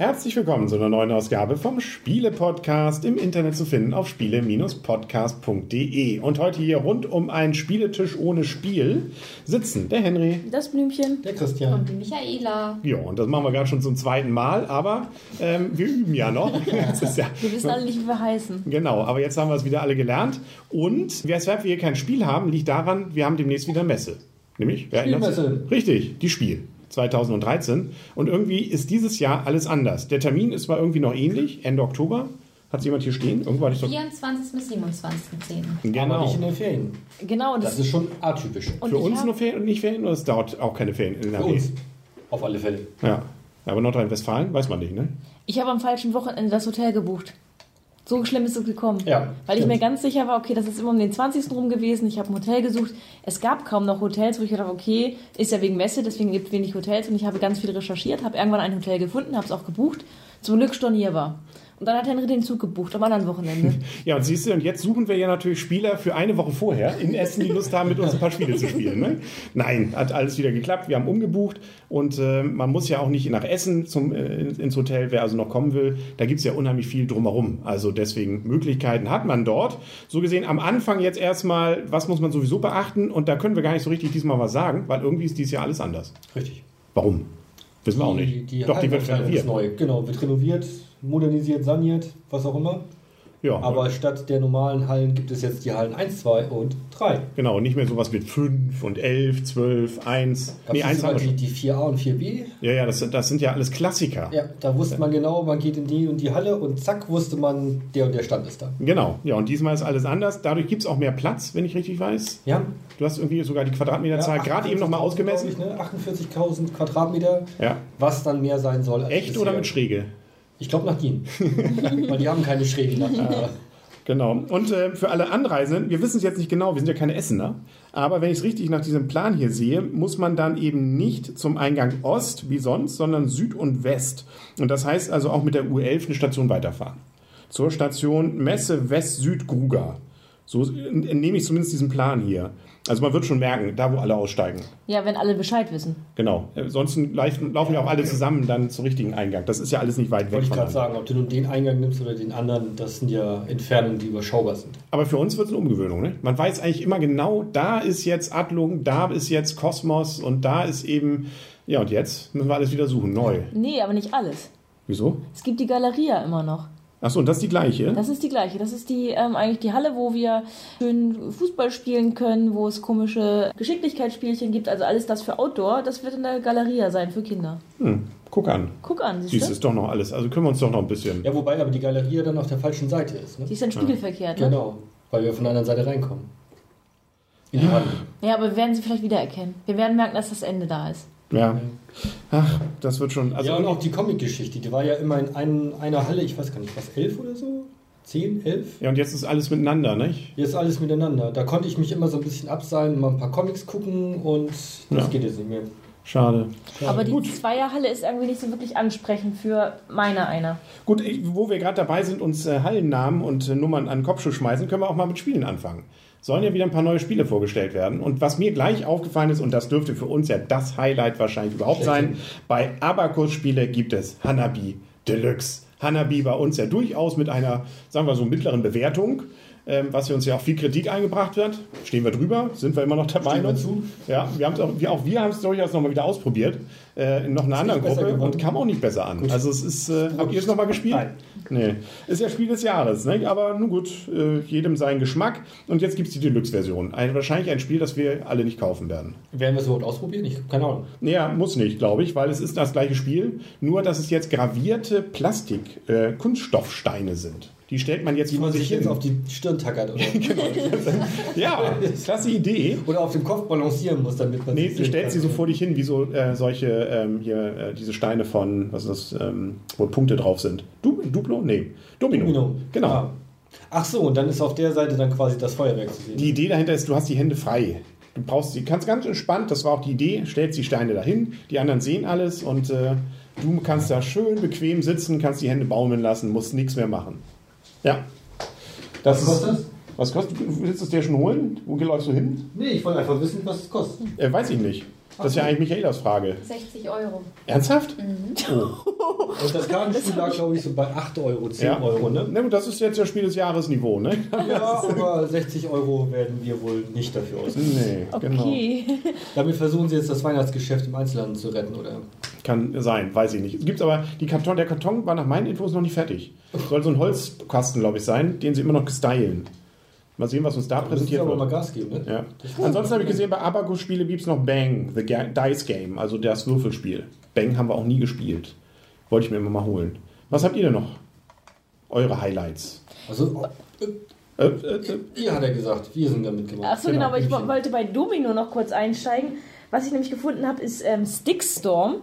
Herzlich willkommen zu einer neuen Ausgabe vom Spiele-Podcast im Internet zu finden auf spiele-podcast.de. Und heute hier rund um einen Spieletisch ohne Spiel sitzen der Henry. Das Blümchen. Der Christian. Und die Michaela. Ja, und das machen wir gerade schon zum zweiten Mal, aber ähm, wir üben ja noch. ja, wir wissen alle nicht, wie wir heißen. Genau, aber jetzt haben wir es wieder alle gelernt. Und weshalb wir hier kein Spiel haben, liegt daran, wir haben demnächst wieder Messe. Nämlich, sich? Richtig, die Spiel. 2013. Und irgendwie ist dieses Jahr alles anders. Der Termin ist zwar irgendwie noch ähnlich, Ende Oktober. Hat jemand hier stehen? Irgendwo hatte ich doch 24. bis 27.10. Genau. Aber nicht in den Ferien. Genau. Das, das ist schon atypisch. Und Für uns nur Ferien und nicht Ferien? Oder es dauert auch keine Ferien in Für NRW? uns. Auf alle Fälle. Ja. Aber Nordrhein-Westfalen weiß man nicht, ne? Ich habe am falschen Wochenende das Hotel gebucht. So schlimm ist es gekommen. Ja, Weil ich stimmt. mir ganz sicher war, okay, das ist immer um den 20. rum gewesen. Ich habe ein Hotel gesucht. Es gab kaum noch Hotels, wo ich gedacht okay, ist ja wegen Messe, deswegen gibt es wenig Hotels. Und ich habe ganz viel recherchiert, habe irgendwann ein Hotel gefunden, habe es auch gebucht. Zum Glück stornierbar. Und dann hat Henry den Zug gebucht am anderen Wochenende. Ja, und siehst du, und jetzt suchen wir ja natürlich Spieler für eine Woche vorher in Essen, die Lust haben, mit uns ein paar Spiele zu spielen. Ne? Nein, hat alles wieder geklappt. Wir haben umgebucht und äh, man muss ja auch nicht nach Essen zum, äh, ins Hotel, wer also noch kommen will. Da gibt es ja unheimlich viel drumherum. Also deswegen Möglichkeiten hat man dort. So gesehen am Anfang jetzt erstmal, was muss man sowieso beachten? Und da können wir gar nicht so richtig diesmal was sagen, weil irgendwie ist dieses Jahr alles anders. Richtig. Warum? Wissen wir auch Die, nicht. die Doch, die wird renoviert. ist neu. Genau, wird renoviert, modernisiert, saniert, was auch immer. Ja, Aber statt der normalen Hallen gibt es jetzt die Hallen 1, 2 und 3. genau, nicht mehr sowas mit 5 und 11, 12, 1. Gab Nee, es 1 haben die, die 4a und 4b? Ja, ja, das, das sind ja alles Klassiker. Ja, da wusste man genau, man geht in die und die Halle und zack, wusste man, der und der Stand ist da. Genau, ja, und diesmal ist alles anders. Dadurch gibt es auch mehr Platz, wenn ich richtig weiß. Ja, Du hast irgendwie sogar die Quadratmeterzahl gerade eben nochmal 48.000, ausgemessen. ne? 48.000 Quadratmeter, Ja. was dann mehr sein soll. als Echt oder bisher. mit Schräge? Ich glaube nach Ihnen. Weil die haben keine Schrägen nach Ihnen. Genau. Und äh, für alle Anreisenden, wir wissen es jetzt nicht genau, wir sind ja keine Essener, aber wenn ich es richtig nach diesem Plan hier sehe, muss man dann eben nicht zum Eingang Ost wie sonst, sondern Süd und West. Und das heißt also auch mit der U11 eine Station weiterfahren. Zur Station Messe West-Süd-Gruga. So äh, nehme ich zumindest diesen Plan hier. Also man wird schon merken, da wo alle aussteigen. ja, wenn alle Bescheid wissen. Genau. Ansonsten laufen laufen ja auch alle zusammen dann zum richtigen Eingang. Das ist ja alles nicht weit weg Wollte ich gerade sagen, ob du nun den Eingang nimmst oder den anderen, das sind ja Entfernungen, die überschaubar sind. Aber für uns wird es eine Umgewöhnung. Ne? Man weiß eigentlich immer genau, da ist jetzt Adlung, da ist jetzt Kosmos und da ist eben. Ja, und jetzt müssen wir alles wieder suchen, neu. Nee, aber nicht alles. Wieso? Es gibt die Galeria immer noch. Achso, und das ist die gleiche? Das ist die gleiche. Das ist die ähm, eigentlich die Halle, wo wir schön Fußball spielen können, wo es komische Geschicklichkeitsspielchen gibt. Also alles das für Outdoor, das wird in der Galeria sein für Kinder. Hm, guck an. Guck an, siehst Dies du? ist doch noch alles. Also können wir uns doch noch ein bisschen. Ja, wobei aber die Galerie dann auf der falschen Seite ist. Ne? Die ist dann spiegelverkehrt, ne? Genau, weil wir von der anderen Seite reinkommen. In die Halle. Ja, aber wir werden sie vielleicht wiedererkennen. Wir werden merken, dass das Ende da ist. Ja. Ach, das wird schon. Also ja, und auch die Comic-Geschichte, die war ja immer in ein, einer Halle, ich weiß gar nicht, was, elf oder so? Zehn, elf? ja, und jetzt ist alles miteinander, nicht? Jetzt alles miteinander. Da konnte ich mich immer so ein bisschen abseilen, mal ein paar Comics gucken und das Ja. geht jetzt nicht mehr. Schade. Aber die Gut. Zweierhalle ist irgendwie nicht so wirklich ansprechend für meine einer. Gut, ich, wo wir gerade dabei sind, uns äh, Hallennamen und äh, Nummern an den Kopf zu schmeißen, können wir auch mal mit Spielen anfangen. Sollen ja wieder ein paar neue Spiele vorgestellt werden. Und was mir gleich aufgefallen ist, und das dürfte für uns ja das Highlight wahrscheinlich überhaupt sein, bei Abacus Spiele gibt es Hanabi Deluxe. Hanabi bei uns ja durchaus mit einer, sagen wir so, mittleren Bewertung, ähm, was für uns ja auch viel Kritik eingebracht wird. Stehen wir drüber, sind wir immer noch der wir Meinung. zu. Ja, wir haben auch, wir, auch wir haben es durchaus nochmal wieder ausprobiert, äh, in noch einer anderen Gruppe und kam auch nicht besser an. Also es ist, äh, habt ihr es nochmal gespielt? Nein. Nee. Ist ja Spiel des Jahres, ne? aber nun gut, äh, jedem sein Geschmack. Und jetzt gibt es die Deluxe-Version. Ein, wahrscheinlich ein Spiel, das wir alle nicht kaufen werden. Werden wir es überhaupt ausprobieren? Ich keine Ahnung. Naja, muss nicht, glaube ich, weil es ist das gleiche Spiel, nur dass es jetzt gravierte Plastik-Kunststoffsteine sind. Die stellt man jetzt Wie man sich sich jetzt hin. auf die Stirn tackert oder, Ja, klasse Idee. oder auf dem Kopf balancieren muss, damit man Nee, du stellst sie so vor dich hin, wie so äh, solche, ähm, hier, äh, diese Steine von, was ist das, ähm, wo Punkte drauf sind. Du, Duplo? Nee, Domino. Domino. Genau. Ah. Ach so, und dann ist auf der Seite dann quasi das Feuerwerk zu sehen. Die Idee dahinter ist, du hast die Hände frei. Du brauchst sie, kannst ganz entspannt, das war auch die Idee, stellst die Steine dahin, die anderen sehen alles und äh, du kannst da schön bequem sitzen, kannst die Hände baumeln lassen, musst nichts mehr machen. Ja. Das Was kostet das? Was kostet Du willst es dir schon holen? Wo läufst du hin? Nee, ich wollte einfach wissen, was es kostet. Äh, weiß ich nicht. Das ist ja eigentlich Michaelas Frage. 60 Euro. Ernsthaft? Und das Kartenspiel lag, glaube ich, so bei 8 Euro, 10 Ja. Euro, ne? Na gut, das ist jetzt das Spiel des Jahresniveau, ne? Ja, aber 60 Euro werden wir wohl nicht dafür ausgeben. Nee, genau. Okay. Damit versuchen sie jetzt das Weihnachtsgeschäft im Einzelhandel zu retten, oder? Kann sein, weiß ich nicht. Es gibt aber, die Karton, der Karton war nach meinen Infos noch nicht fertig. Soll so ein Holzkasten, glaube ich, sein, den sie immer noch gestylen. Mal sehen, was uns da sie präsentiert aber mal wird. Gas geben, ne? Ja. Ansonsten habe ich gesehen, bei Abacus-Spiele gibt es noch Bang, The Ga Dice Game, also das Würfelspiel. Bang haben wir auch nie gespielt. Wollte ich mir immer mal holen. Was habt ihr denn noch? Eure Highlights. Also, Äh, äh, äh, ihr hat er gesagt, wir sind damit gemacht. Achso, Genau, genau, aber ich wollte bei Domino noch kurz einsteigen. Was ich nämlich gefunden habe, ist ähm, Stickstorm.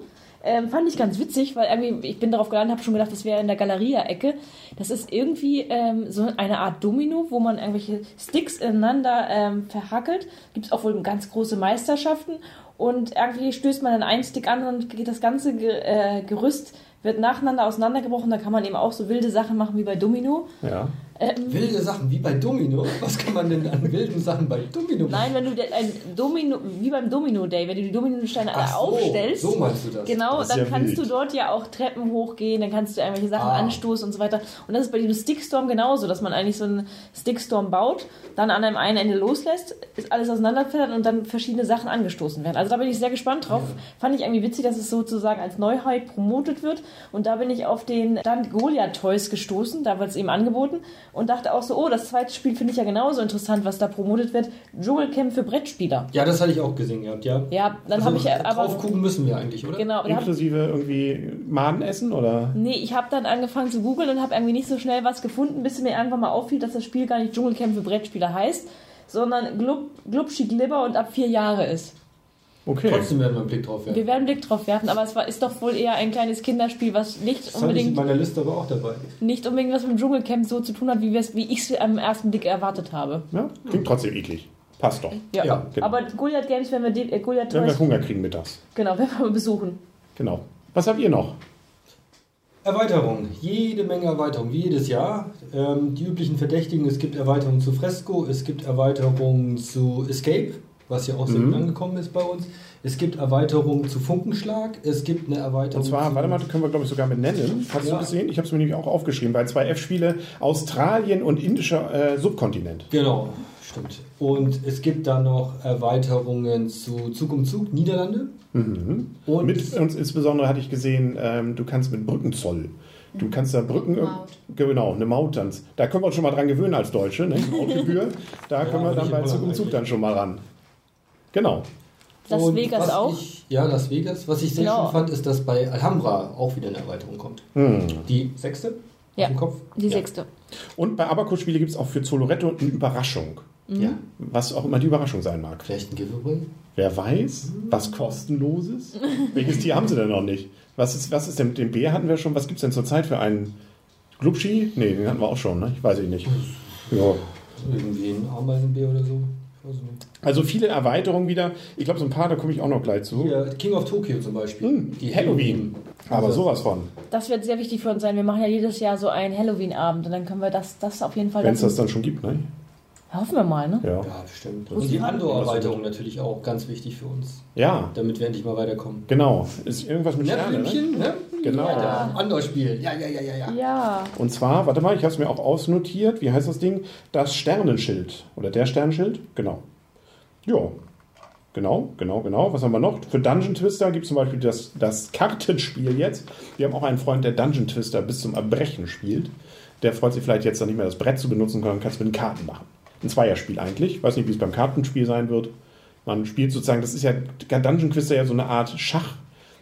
Ähm, fand ich ganz witzig, weil irgendwie, ich bin darauf gelandet, habe schon gedacht, das wäre in der Galeria-Ecke. Das ist irgendwie ähm, so eine Art Domino, wo man irgendwelche Sticks ineinander ähm, verhackelt. Gibt es auch wohl ganz große Meisterschaften. Und irgendwie stößt man dann einen Stick an und geht das ganze äh, Gerüst wird nacheinander auseinandergebrochen. Da kann man eben auch so wilde Sachen machen wie bei Domino. ja. Wilde Sachen, wie bei Domino. Was kann man denn an wilden Sachen bei Domino Nein, wenn du ein Domino, wie beim Domino Day, wenn du die Dominosteine alle so, aufstellst, so meinst du das. genau, Das dann ja kannst wild. du dort ja auch Treppen hochgehen, dann kannst du irgendwelche Sachen Ah. anstoßen und so weiter. Und das ist bei diesem Stickstorm genauso, dass man eigentlich so einen Stickstorm baut, dann an einem einen Ende loslässt, ist alles auseinanderfällt und dann verschiedene Sachen angestoßen werden. Also da bin ich sehr gespannt drauf. Fand ich irgendwie witzig, dass es sozusagen als Neuheit promotet wird. Und da bin ich auf den Stand Goliath Toys gestoßen, da wird es eben angeboten und dachte auch so, oh, das zweite Spiel finde ich ja genauso interessant, was da promotet wird. Dschungelcamp für Brettspieler. Ja, das hatte ich auch gesehen gehabt, ja. Ja, dann Also, habe ich aber. Drauf gucken müssen wir eigentlich, oder? Genau, da hab, Inklusive irgendwie Madenessen oder? nee, ich habe dann angefangen zu googeln und habe irgendwie nicht so schnell was gefunden, bis mir einfach mal auffiel, dass das Spiel gar nicht Dschungelcamp für Brettspieler heißt, sondern Glub, Glubschi Glibber und ab vier Jahre ist. Okay. Trotzdem werden wir einen Blick drauf werfen. Wir werden einen Blick drauf werfen, aber es war, ist doch wohl eher ein kleines Kinderspiel, was nicht Das ich in unbedingt, meiner Liste aber auch dabei. nicht unbedingt was mit dem Dschungelcamp so zu tun hat, wie, wie ich es am ersten Blick erwartet habe. Ja, klingt trotzdem eklig. Passt doch. Ja, Ja, genau. aber Goliath Games werden wir, die- äh, Goliath Wenn wir Hunger kriegen mittags. genau, werden wir besuchen. Genau. Was habt ihr noch? Erweiterung. Jede Menge Erweiterungen, wie jedes Jahr. Ähm, die üblichen Verdächtigen, es gibt Erweiterungen zu Fresco, es gibt Erweiterungen zu Escape, was ja auch sehr Mhm. gut angekommen ist bei uns. Es gibt Erweiterungen zu Funkenschlag, es gibt eine Erweiterung Und zwar, warte mal, können wir glaube ich sogar mit nennen. Hast Ja. du gesehen? Ich habe es mir nämlich auch aufgeschrieben. Bei zwei F-Spiele Australien und indischer äh, Subkontinent. Genau, stimmt. Und es gibt dann noch Erweiterungen zu Zug um Zug, Niederlande. Und Mit uns insbesondere hatte ich gesehen, ähm, du kannst mit Brückenzoll. Du kannst da Brücken. Maut. Genau, eine Maut dann. Da können wir uns schon mal dran gewöhnen als Deutsche, ne? Mautgebühr. Da können wir dann bei Zug um Zug dann schon mal ran. Genau. Las Und Vegas was auch. Ich, ja, Las Vegas. Was ich sehr Genau. schön fand, ist, dass bei Alhambra auch wieder eine Erweiterung kommt. Hm. Die sechste? Ja. Dem Kopf? Die ja. sechste. Und bei Abaco-Spiele gibt es auch für Zoloretto eine Überraschung. Ja. Was auch immer die Überraschung sein mag. Vielleicht ein Giveaway? Wer weiß, was kostenloses? Welches Tier haben sie denn noch nicht? Was ist, was ist denn mit dem Bär hatten wir schon? Was gibt es denn zurzeit für einen Glubschi? Nee, den hatten wir auch schon, ne? Ich weiß ich nicht. Ja. Irgendwie ein Ameisenbär oder so? Also viele Erweiterungen wieder. Ich glaube, so ein paar, da komme ich auch noch gleich zu. Hier, King of Tokyo zum Beispiel. Hm, Halloween. Aber Also, sowas von. Das wird sehr wichtig für uns sein. Wir machen ja jedes Jahr so einen Halloween-Abend und dann können wir das, das auf jeden Fall. Wenn es dann- das dann schon gibt, ne? Hoffen wir mal, ne? Ja. Ja, bestimmt. Und die Andor-Erweiterung natürlich auch ganz wichtig für uns, Ja, damit wir endlich mal weiterkommen. genau. Ist irgendwas mit Ne, Sterne, ne? Ne? Genau. Ja. Andor-Spiel. Ja, ja, ja, ja, ja. Ja. Und zwar, warte mal, ich habe es mir auch ausnotiert. Wie heißt das Ding? Das Sternenschild. Oder der Sternenschild? Genau. Ja. Genau, genau, genau. Was haben wir noch? Für Dungeon Twister gibt es zum Beispiel das, das Kartenspiel jetzt. Wir haben auch einen Freund, der Dungeon Twister bis zum Erbrechen spielt. Der freut sich vielleicht jetzt dann nicht mehr das Brett zu benutzen, sondern kann es mit den Karten machen. Ein Zweierspiel eigentlich. Ich weiß nicht, wie es beim Kartenspiel sein wird. Man spielt sozusagen, das ist ja Dungeon Twister ja so eine Art Schach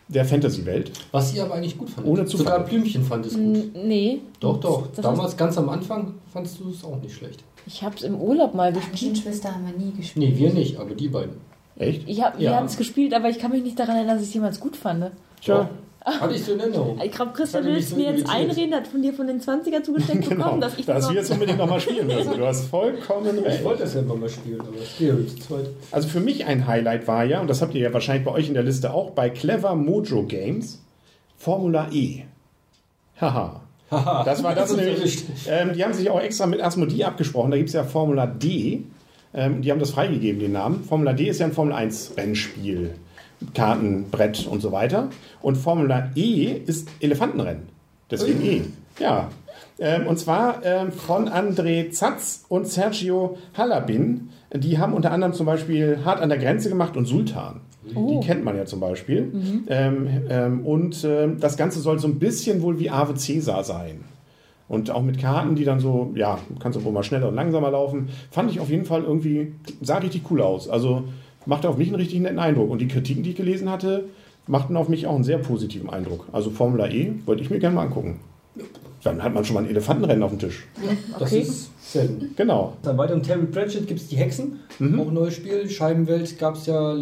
der Fantasy-Welt. Was ihr aber eigentlich gut fandet. Ohne Zufall. Sogar Blümchen fand es gut. Nee. Doch, doch. Das Damals ganz am Anfang fandst du es auch nicht schlecht. Ich habe es im Urlaub mal gespielt. Twister haben wir nie gespielt. Nee, wir nicht, aber die beiden. Echt? Ich hab, Wir Ja. haben es gespielt, aber ich kann mich nicht daran erinnern, dass ich es jemals gut fand. Tja, Hatte ich so in Erinnerung. Ich glaube, Christian Das willst so mir jetzt einreden, hat von dir von den 20er zugesteckt Genau, bekommen, dass ich dass das wir jetzt unbedingt nochmal spielen müssen. Du hast vollkommen Ich recht. wollte das ja immer mal spielen, aber es nicht zu zweit. Also für mich ein Highlight war ja, und das habt ihr ja wahrscheinlich bei euch in der Liste auch, bei Clever Mojo Games, Formula E. Haha. Haha. Das war das ist nämlich. Ähm, die haben sich auch extra mit Asmodee abgesprochen. Da gibt es ja Formula D. Ähm, die haben das freigegeben, den Namen. Formula D ist ja ein Formel 1 Rennspiel. Karten, Brett und so weiter. Und Formula E ist Elefantenrennen. Deswegen E. Ja. Ähm, und zwar ähm, von André Zatz und Sergio Halabin. Die haben unter anderem zum Beispiel Hart an der Grenze gemacht und Sultan. Die kennt man ja zum Beispiel. Ähm, ähm, und ähm, das Ganze soll so ein bisschen wohl wie Ave Caesar sein. Und auch mit Karten, die dann so, ja, kannst du wohl mal schneller und langsamer laufen. Fand ich auf jeden Fall irgendwie, sah richtig cool aus. Also machte auf mich einen richtig netten Eindruck. Und die Kritiken, die ich gelesen hatte, machten auf mich auch einen sehr positiven Eindruck. Also Formula E wollte ich mir gerne mal angucken. Dann hat man schon mal ein Elefantenrennen auf dem Tisch. Das Okay. ist selten. Genau. Dann weiter um Terry Pratchett gibt es die Hexen. Mhm. Auch ein neues Spiel. Scheibenwelt gab es ja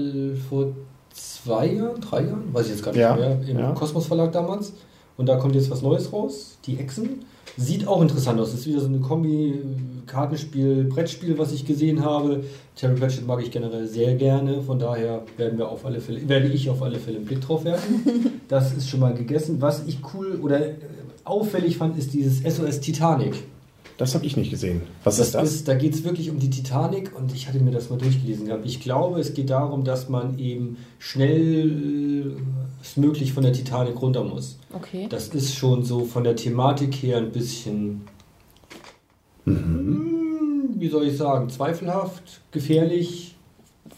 vor zwei Jahren, drei Jahren, weiß ich jetzt gar nicht Ja, mehr, im ja. Kosmos Verlag damals. Und da kommt jetzt was Neues raus. Die Hexen. Sieht auch interessant aus. Ist wieder so eine Kombi äh, Kartenspiel, Brettspiel, was ich gesehen habe. Terry Pratchett mag ich generell sehr gerne. Von daher werden wir auf alle Fälle, werde ich auf alle Fälle einen Blick drauf werfen. das ist schon mal gegessen. Was ich cool oder äh, auffällig fand, ist dieses SOS Titanic. Das habe ich nicht gesehen. Was ist das? da geht es wirklich um die Titanic und ich hatte mir das mal durchgelesen gehabt. Ich glaube, es geht darum, dass man eben schnellstmöglich von der Titanic runter muss. Okay. Das ist schon so von der Thematik her ein bisschen, hm, wie soll ich sagen, zweifelhaft, gefährlich.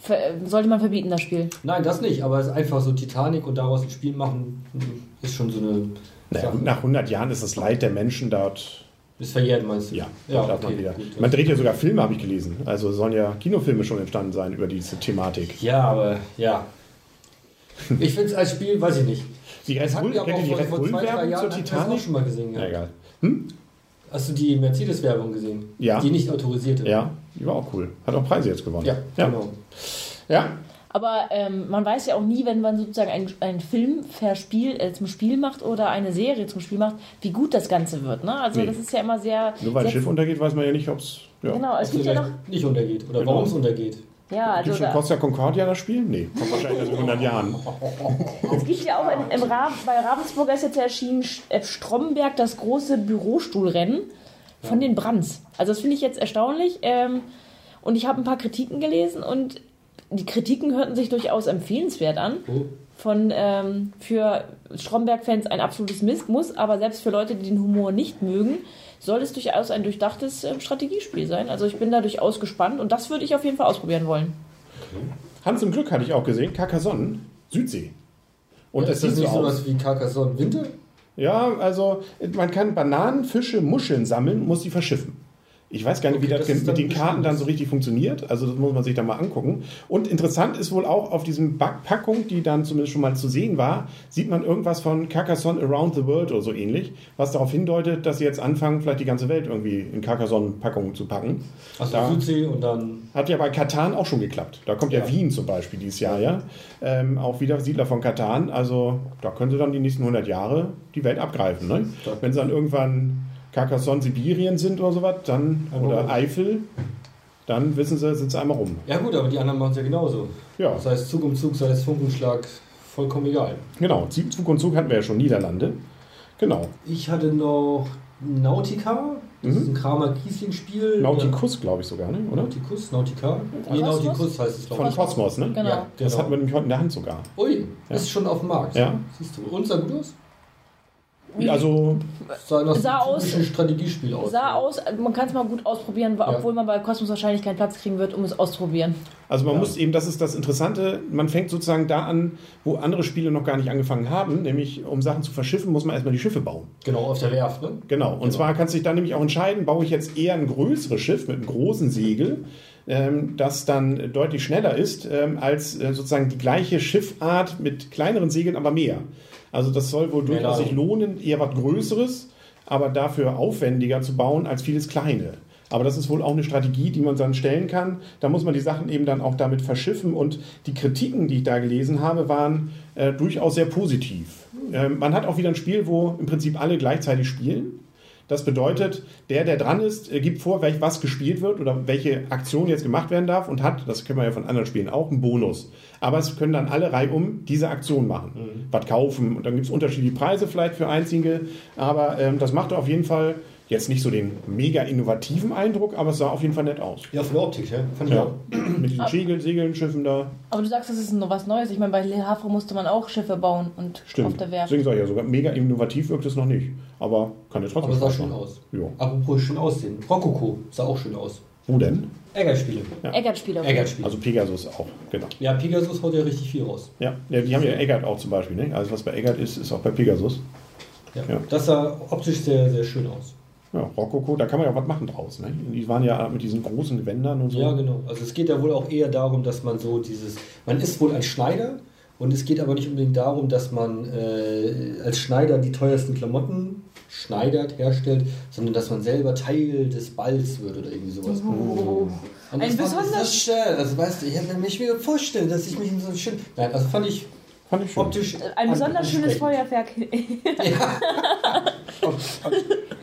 Ver sollte man verbieten, das Spiel. Nein, das nicht, aber es ist einfach so Titanic und daraus ein Spiel machen, hm, ist schon so eine Naja, nach 100 Jahren ist das Leid der Menschen dort Ist verjährt, meinst du? Ja, ja darf man okay, wieder. gut. Man dreht ja sogar Filme, habe ich gelesen. Also sollen ja Kinofilme schon entstanden sein über diese Thematik. Ja, aber ja. Ich finde es als Spiel, weiß ich nicht. Die Red Bull, kennt ihr die Red vor zwei, drei Bull-Werbung Jahren zur Titanic? schon mal gesehen. Ja, Ja. egal. Hast du die Mercedes-Werbung gesehen? Ja. Die nicht autorisierte? Ja, die war auch cool. Hat auch Preise jetzt gewonnen. Ja, ja. genau. ja. Aber ähm, man weiß ja auch nie, wenn man sozusagen einen, einen Film verspiel, äh, zum Spiel macht oder eine Serie zum Spiel macht, wie gut das Ganze wird. Ne? Also Nee. das ist ja immer sehr... Nur weil ein Schiff untergeht, weiß man ja nicht, ob es. Ja. Genau, es Ob gibt ja noch... nicht untergeht oder Genau. warum es untergeht. Ja, also Gibt schon Costa Concordia das Spiel? Nee, kommt wahrscheinlich in 100 Jahren. es gibt ja auch in, im Ra bei Ravensburger ist jetzt erschienen Sch- äh, Stromberg das große Bürostuhlrennen von den Brands. Also das finde ich jetzt erstaunlich. Ähm, und ich habe ein paar Kritiken gelesen und die Kritiken hörten sich durchaus empfehlenswert an. Oh. von ähm, für Stromberg-Fans ein absolutes Mist muss, aber selbst für Leute, die den Humor nicht mögen, soll es durchaus ein durchdachtes äh, Strategiespiel sein. Also ich bin da durchaus gespannt und das würde ich auf jeden Fall ausprobieren wollen. Hans im Glück hatte ich auch gesehen. Carcassonne, Südsee. Und ja, es ist das nicht so sowas wie Carcassonne Winter? Ja, also man kann Bananen, Fische, Muscheln sammeln, muss sie verschiffen. Ich weiß gar nicht, wie Okay, das, das ist mit den Karten dann so richtig funktioniert. Also das muss man sich dann mal angucken. Und interessant ist wohl auch auf diesem Backpackung, die dann zumindest schon mal zu sehen war, sieht man irgendwas von Carcassonne Around the World oder so ähnlich, was darauf hindeutet, dass sie jetzt anfangen, vielleicht die ganze Welt irgendwie in Carcassonne-Packungen zu packen. Also Da- Südsee und dann. Hat ja bei Katan auch schon geklappt. Da kommt ja, Ja. Wien zum Beispiel dieses Jahr, ja. Ähm, auch wieder Siedler von Katan. Also da können sie dann die nächsten 100 Jahre die Welt abgreifen. Ne? Wenn sie dann irgendwann Carcassonne, Sibirien sind oder sowas, dann, Aber oder. Eifel, dann wissen sie, sind sie einmal rum. Ja gut, aber die anderen machen es ja genauso. Ja, Sei es Zug um Zug, sei es Funkenschlag, vollkommen egal. genau. Zug und Zug hatten wir ja schon Niederlande. Genau. Ich hatte noch Nautica, das Mhm. ist ein Kramer Kiesling-Spiel. Nautikus, glaube ich sogar, ne? oder? Nauticus, Nautica? Nee? Nauticus heißt es, glaube Von ich. Kosmos, ne? Genau. Ja, Das genau. hatten wir nämlich heute in der Hand sogar. Ui, Ja. ist schon auf dem Markt. Ja. Siehst du. Und sah gut aus? Also, Sah nach Sah aus- Strategiespiel aus. Sah aus, man kann es mal gut ausprobieren, Ja. obwohl man bei Kosmos wahrscheinlich keinen Platz kriegen wird, um es auszuprobieren. Also man Ja. muss eben, das ist das Interessante, man fängt sozusagen da an, wo andere Spiele noch gar nicht angefangen haben, nämlich um Sachen zu verschiffen, muss man erstmal die Schiffe bauen. Genau, auf der Werft, ne? Genau, und Genau. zwar kannst du dich dann nämlich auch entscheiden, baue ich jetzt eher ein größeres Schiff mit einem großen Segel, ähm, das dann deutlich schneller ist, ähm, als äh, sozusagen die gleiche Schiffart mit kleineren Segeln, aber mehr. Also das soll wohl Mehr durchaus sich lohnen, eher was Größeres, aber dafür aufwendiger zu bauen als vieles Kleine. Aber das ist wohl auch eine Strategie, die man dann stellen kann. Da muss man die Sachen eben dann auch damit verschiffen. Und die Kritiken, die ich da gelesen habe, waren äh, durchaus sehr positiv. Ähm, man hat auch wieder ein Spiel, wo im Prinzip alle gleichzeitig spielen. Das bedeutet, der, der dran ist, äh, gibt vor, welch, was gespielt wird oder welche Aktion jetzt gemacht werden darf und hat, das kennen wir ja von anderen Spielen auch, einen Bonus. Aber es können dann alle reihum diese Aktion machen. Mhm. Was kaufen und dann gibt es unterschiedliche Preise vielleicht für Einzige. Aber ähm, das macht auf jeden Fall jetzt nicht so den mega innovativen Eindruck, aber es sah auf jeden Fall nett aus. Ja, von der Optik, ja. Fand ich Ja, auch. mit diesen Segeln, Segeln, Schiffen da. Aber du sagst, das ist noch was Neues. Ich meine, bei Le Havre musste man auch Schiffe bauen und auf Stimmt. der Werft. Deswegen sage ich ja sogar, mega innovativ wirkt es noch nicht. Aber kann ja trotzdem Aber sah schön aus. Ja. Apropos schön aussehen. Rokoko sah auch schön aus. Wo denn? Eggert-Spiele. Eggert-Spieler. Eggert-Spiele. Also Pegasus auch, genau. ja, Pegasus haut ja richtig viel raus. Ja, ja die haben ja Eggert auch zum Beispiel. Ne? Also was bei Eggert ist, ist auch bei Pegasus. Ja. Ja. Das sah optisch sehr, sehr schön aus. Ja, Rokoko, da kann man ja was machen draus. Ne? Die waren ja mit diesen großen Gewändern und so. Ja, genau. Also es geht ja wohl auch eher darum, dass man so dieses, man ist wohl ein Schneider und es geht aber nicht unbedingt darum, dass man äh, als Schneider die teuersten Klamotten schneidert, herstellt, sondern dass man selber Teil des Balls wird oder irgendwie sowas. Oh. Und Ein das besonders- so schön. Also weißt du, ich hätte mich mir vorstellen, dass ich mich in so einem schönen... Nein, also fand ich Fand ich schön. optisch... Ein besonders schönes. Feuerwerk.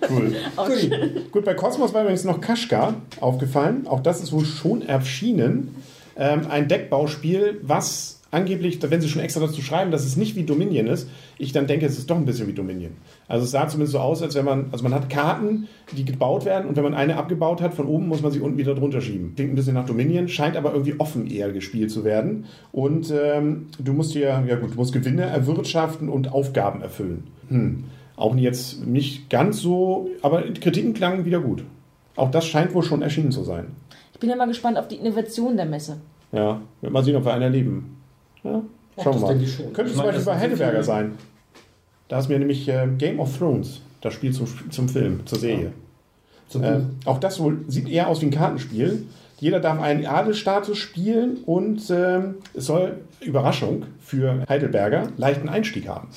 Cool. Cool. Gut, bei Cosmos war übrigens noch Kaschka aufgefallen. Auch das ist wohl schon erschienen. Ähm, ein Deckbauspiel, was angeblich, wenn sie schon extra dazu schreiben, dass es nicht wie Dominion ist, ich dann denke, es ist doch ein bisschen wie Dominion. Also es sah zumindest so aus, als wenn man, also man hat Karten, die gebaut werden und wenn man eine abgebaut hat, von oben muss man sie unten wieder drunter schieben. Klingt ein bisschen nach Dominion, scheint aber irgendwie offen eher gespielt zu werden. Und ähm, du musst dir, ja gut, du musst Gewinne erwirtschaften und Aufgaben erfüllen. Hm. Auch jetzt nicht ganz so, aber die Kritiken klangen wieder gut. Auch das scheint wohl schon erschienen zu sein. Ich bin ja mal gespannt auf die Innovation der Messe. Ja, wird mal sehen, ob wir einen erleben. Ja, Ja, schauen das wir mal. Könnte Ich zum meine, Beispiel bei Heidelberger sein. Da ist mir nämlich äh, Game of Thrones, das Spiel zum, zum Film, zur Serie. Zum Äh, auch das wohl sieht eher aus wie ein Kartenspiel. Jeder darf einen Adelsstatus spielen und ähm, es soll, Überraschung für Heidelberger, leichten Einstieg haben.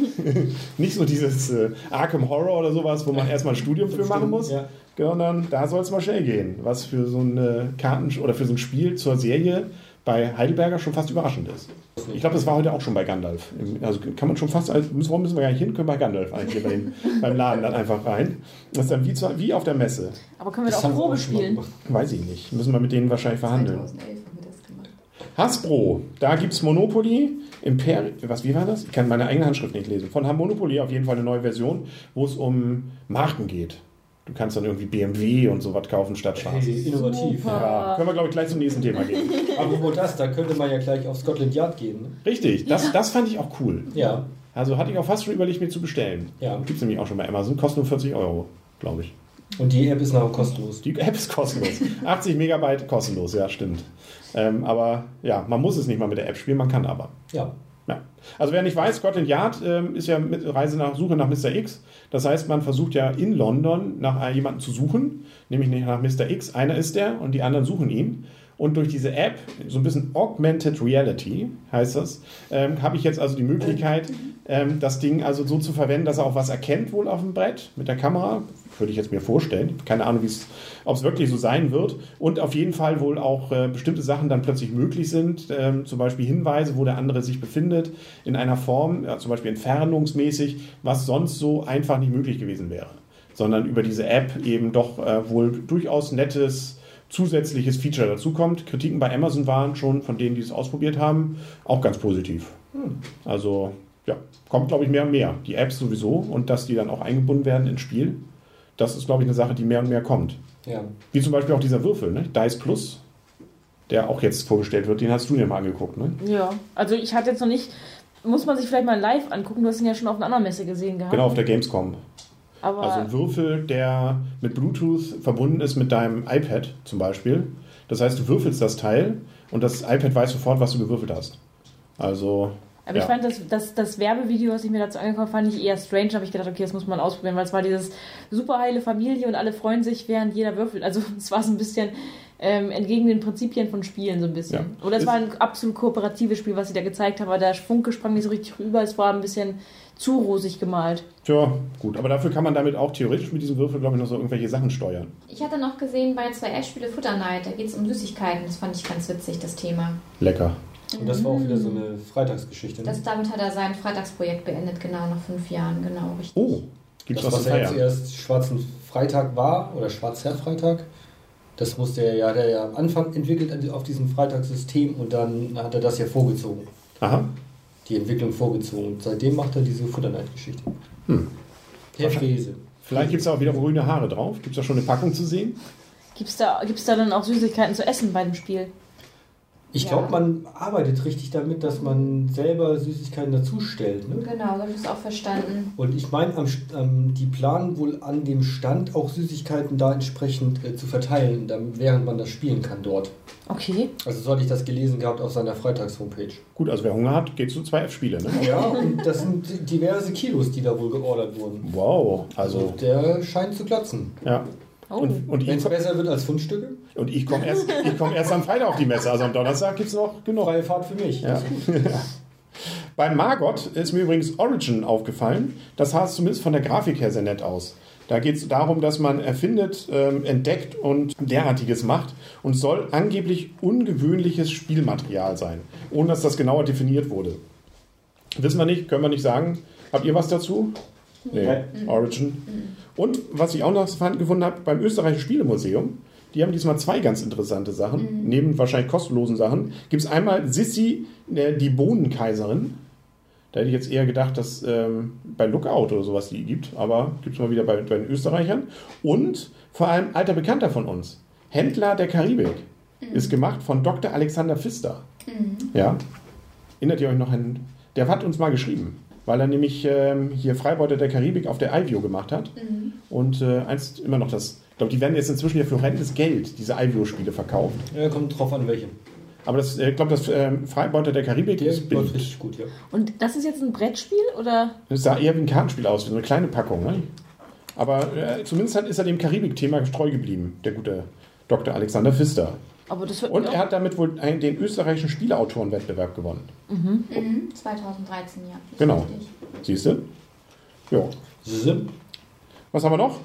Nicht so dieses äh, Arkham Horror oder sowas, wo man erstmal ein Studium für machen muss, Ja. sondern da soll es mal schnell gehen. Was für so ein Karten oder für so ein Spiel zur Serie bei Heidelberger schon fast überraschend ist. Ich glaube, das war heute auch schon bei Gandalf. Also kann man schon fast, also müssen, warum müssen wir gar nicht hin, können bei Gandalf eigentlich hier bei den, beim Laden dann einfach rein. Das ist dann wie, zu, wie auf der Messe. Aber können wir Das da auch wir Probe spielen? Weiß ich nicht. Müssen wir mit denen wahrscheinlich verhandeln. 2011 haben wir das gemacht. Hasbro, da gibt es Monopoly, Imperium, was, wie war das? Ich kann meine eigene Handschrift nicht lesen. Von Monopoly auf jeden Fall eine neue Version, wo es um Marken geht. Du kannst dann irgendwie BMW und sowas kaufen statt Straßen. Hey, innovativ. Ja, können wir, glaube ich, gleich zum nächsten Thema gehen. Apropos das, da könnte man ja gleich auf Scotland Yard gehen. Ne? Richtig, das, das fand ich auch cool. Ja. Also hatte ich auch fast schon überlegt, mir zu bestellen. Ja. Gibt es nämlich auch schon bei Amazon, kostet nur 40 Euro, glaube ich. Und die App ist nachher kostenlos. Die App ist kostenlos. 80 Megabyte kostenlos, ja, stimmt. Ähm, aber ja, man muss es nicht mal mit der App spielen, man kann aber. Ja. Ja. Also wer nicht weiß, Scotland Yard ähm, ist ja mit Reise nach Suche nach Mr. X. Das heißt, man versucht ja in London nach äh, jemandem zu suchen, nämlich nach Mr. X. Einer ist der und die anderen suchen ihn. Und durch diese App, so ein bisschen Augmented Reality heißt das, ähm, habe ich jetzt also die Möglichkeit, ähm, das Ding also so zu verwenden, dass er auch was erkennt wohl auf dem Brett mit der Kamera. Würde ich jetzt mir vorstellen. Keine Ahnung, ob es wirklich so sein wird. Und auf jeden Fall wohl auch äh, bestimmte Sachen dann plötzlich möglich sind. Ähm, zum Beispiel Hinweise, wo der andere sich befindet, in einer Form, ja, zum Beispiel entfernungsmäßig, was sonst so einfach nicht möglich gewesen wäre. Sondern über diese App eben doch äh, wohl durchaus nettes zusätzliches Feature dazukommt. Kritiken bei Amazon waren schon von denen, die es ausprobiert haben, auch ganz positiv. Also ja, kommt glaube ich mehr und mehr. Die Apps sowieso und dass die dann auch eingebunden werden ins Spiel, das ist glaube ich eine Sache, die mehr und mehr kommt. Ja. Wie zum Beispiel auch dieser Würfel, ne? Dice Plus, der auch jetzt vorgestellt wird, den hast du dir mal angeguckt, ne? Ja, also ich hatte jetzt noch nicht, muss man sich vielleicht mal live angucken, du hast ihn ja schon auf einer anderen Messe gesehen gehabt. Genau, auf der Gamescom. Aber Also ein Würfel, der mit Bluetooth verbunden ist mit deinem iPad zum Beispiel. Das heißt, du würfelst das Teil und das iPad weiß sofort, was du gewürfelt hast. Also. Aber ja. ich fand das, das, das Werbevideo, was ich mir dazu angeguckt habe, fand ich eher strange. habe ich gedacht, okay, das muss man ausprobieren, weil es war dieses super heile Familie und alle freuen sich, während jeder würfelt. Also es war so ein bisschen ähm, entgegen den Prinzipien von Spielen so ein bisschen. Ja. Oder es Ist- war ein absolut kooperatives Spiel, was sie da gezeigt haben, aber der Funke sprang nicht so richtig rüber. Es war ein bisschen zu rosig gemalt. Tja, gut, aber dafür kann man damit auch theoretisch mit diesem Würfel, glaube ich, noch so irgendwelche Sachen steuern. Ich hatte noch gesehen bei zwei F-Spiele Futter Night, da geht es um Süßigkeiten. Das fand ich ganz witzig, das Thema. Lecker. Und das war auch wieder so eine Freitagsgeschichte. Ne? Das, damit hat er sein Freitagsprojekt beendet, genau, nach fünf Jahren, genau, richtig. Oh, gibt's das, was was ja feiern? zuerst Schwarzen Freitag war, oder Schwarzherr-Freitag, das musste er ja, der ja am Anfang entwickelt auf diesem Freitagssystem und dann hat er das ja vorgezogen. Aha. Die Entwicklung vorgezogen. Und seitdem macht er diese Futterneid-Geschichte. Hm. Herr Frese. Vielleicht gibt es auch wieder grüne Haare drauf. Gibt es da schon eine Packung zu sehen? Gibt's da, gibt's da dann auch Süßigkeiten zu essen bei dem Spiel? Ich Ja. glaube, man arbeitet richtig damit, dass man selber Süßigkeiten dazustellt. Ne? Genau, so habe ich es auch verstanden. Und ich meine, am, St- ähm, die planen wohl an dem Stand auch Süßigkeiten da entsprechend äh, zu verteilen, dann, während man das spielen kann dort. Okay. Also so hatte ich das gelesen gehabt auf seiner Freitags-Homepage. Gut, also wer Hunger hat, geht zu zwei F-Spiele. Ne? Ja, und das sind diverse Kilos, die da wohl geordert wurden. Wow, also der scheint zu klotzen. ja. Oh. Und, und Wenn ich, es besser wird als Fundstücke, und ich komme erst, ich komm erst am Freitag auf die Messe. Also am Donnerstag gibt es noch genug. freie Fahrt für mich. Ja. Bei Margot ist mir übrigens Origin aufgefallen. Das sah zumindest von der Grafik her sehr nett aus. Da geht es darum, dass man erfindet, ähm, entdeckt und derartiges macht und soll angeblich ungewöhnliches Spielmaterial sein, ohne dass das genauer definiert wurde. Wissen wir nicht, können wir nicht sagen. Habt ihr was dazu? Nee, Origin. Und was ich auch noch gefunden habe, beim Österreichischen Spielemuseum, die haben diesmal zwei ganz interessante Sachen. Neben wahrscheinlich kostenlosen Sachen gibt es einmal Sissi, äh, die Bohnenkaiserin. Da hätte ich jetzt eher gedacht, dass ähm, bei Lookout oder sowas die gibt, aber gibt es mal wieder bei, bei den Österreichern. Und vor allem alter Bekannter von uns, Händler der Karibik, ist gemacht von Dr. Alexander Pfister. Ja. Erinnert ihr euch noch an. Der hat uns mal geschrieben, weil er nämlich ähm, hier Freibeuter der Karibik auf der IVIO gemacht hat. Und äh, einst immer noch das. Ich glaube, die werden jetzt inzwischen ja für horrendes Geld, diese IVIO-Spiele verkauft. Ja, kommt drauf an, welche. Aber das, äh, ich glaube, das ähm, Freibeuter der Karibik Der ist billig. richtig gut, ja. Und das ist jetzt ein Brettspiel oder? Das sah eher wie ein Kartenspiel aus, wie so eine kleine Packung. Ne? Aber äh, zumindest hat, ist er dem Karibik-Thema getreu geblieben, der gute Dr. Alexander Pfister. Aber das wird Und er hat damit wohl einen, den österreichischen Spieleautorenwettbewerb gewonnen. Mhm, 2013, ja. Genau. Siehst du? Ja. Was haben wir noch?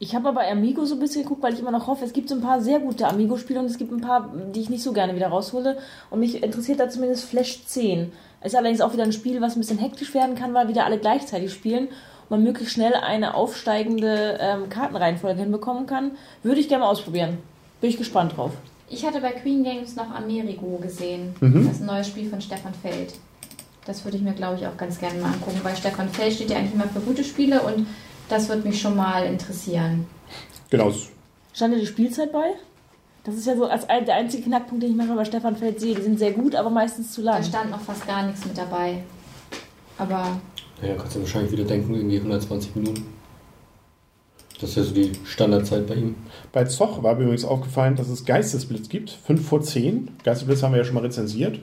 Ich habe aber Amigo so ein bisschen geguckt, weil ich immer noch hoffe, es gibt so ein paar sehr gute Amigo-Spiele und es gibt ein paar, die ich nicht so gerne wieder raushole. Und mich interessiert da zumindest Flash 10. Ist allerdings auch wieder ein Spiel, was ein bisschen hektisch werden kann, weil wieder alle gleichzeitig spielen und man möglichst schnell eine aufsteigende ähm, Kartenreihenfolge hinbekommen kann. Würde ich gerne mal ausprobieren. Bin ich gespannt drauf. Ich hatte bei Queen Games noch Amerigo gesehen. Mhm. Das ist ein neues Spiel von Stefan Feld. Das würde ich mir, glaube ich, auch ganz gerne mal angucken, weil Stefan Feld steht ja eigentlich immer für gute Spiele und das würde mich schon mal interessieren. Genau. Stand da die Spielzeit bei? Das ist ja so als ein, der einzige Knackpunkt, den ich manchmal bei Stefan Feld sehe. Die sind sehr gut, aber meistens zu Da lang. stand noch fast gar nichts mit dabei. Aber Ja, kannst du wahrscheinlich wieder denken, irgendwie 120 Minuten. Das ist ja so die Standardzeit bei ihm. Bei Zoch war mir übrigens aufgefallen, dass es Geistesblitz gibt. 5 vor 10. Geistesblitz haben wir ja schon mal rezensiert.